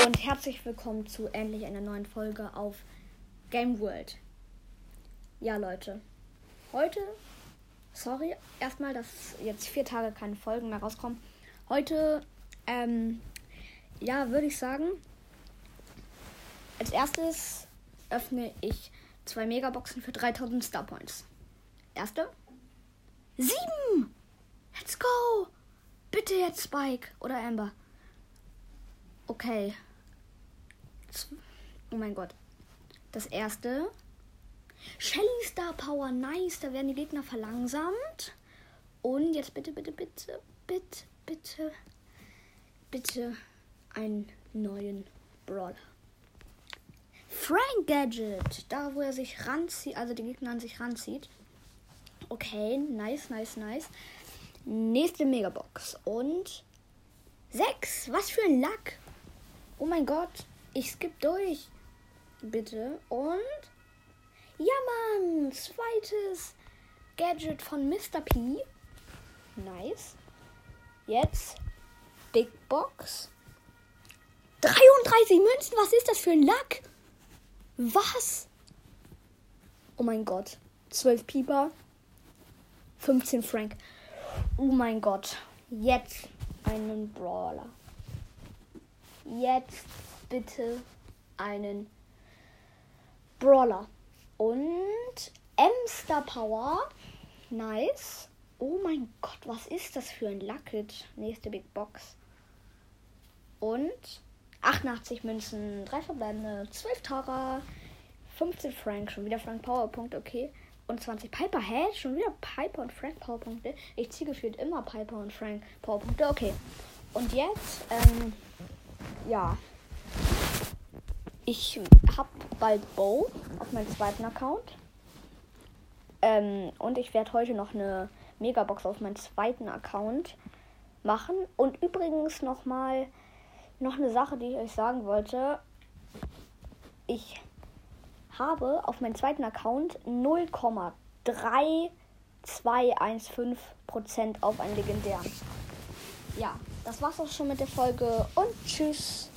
herzlich willkommen zu endlich einer neuen Folge auf Game World. Ja, Leute, heute, sorry, erstmal, dass jetzt vier Tage keine Folgen mehr rauskommen. Heute, ähm, ja, würde ich sagen, als erstes öffne ich zwei Megaboxen für 3000 Star Points. Erste, sieben! Let's go! Bitte jetzt Spike oder Amber. Okay. Oh mein Gott. Das erste. Shelly Star Power, nice. Da werden die Gegner verlangsamt. Und jetzt bitte, bitte, bitte, bitte, bitte, bitte einen neuen Brawler. Frank Gadget. Da, wo er sich ranzieht, also die Gegner an sich ranzieht. Okay, nice, nice, nice. Nächste Megabox. Und sechs. Was für ein Lack. Oh mein Gott, ich skipp durch. Bitte. Und. Ja, Mann. Zweites Gadget von Mr. P. Nice. Jetzt Big Box. 33 Münzen. Was ist das für ein Lack? Was? Oh mein Gott. 12 Pieper. 15 Frank. Oh mein Gott. Jetzt einen Brawler jetzt bitte einen Brawler. Und Emster Power. Nice. Oh mein Gott, was ist das für ein Lucket? Nächste Big Box. Und 88 Münzen, 3 verbleibende, 12 Tara, 15 Frank, schon wieder Frank Powerpunkt, okay. Und 20 Piper. Hä? Schon wieder Piper und Frank Powerpunkte? Ich ziehe gefühlt immer Piper und Frank Powerpunkte, okay. Und jetzt, ähm, ja. Ich habe bald Bow auf meinem zweiten Account. Ähm, und ich werde heute noch eine Megabox auf meinem zweiten Account machen. Und übrigens nochmal noch eine Sache, die ich euch sagen wollte. Ich habe auf meinem zweiten Account 0,3215% auf einen legendären. Ja, das war's auch schon mit der Folge und tschüss.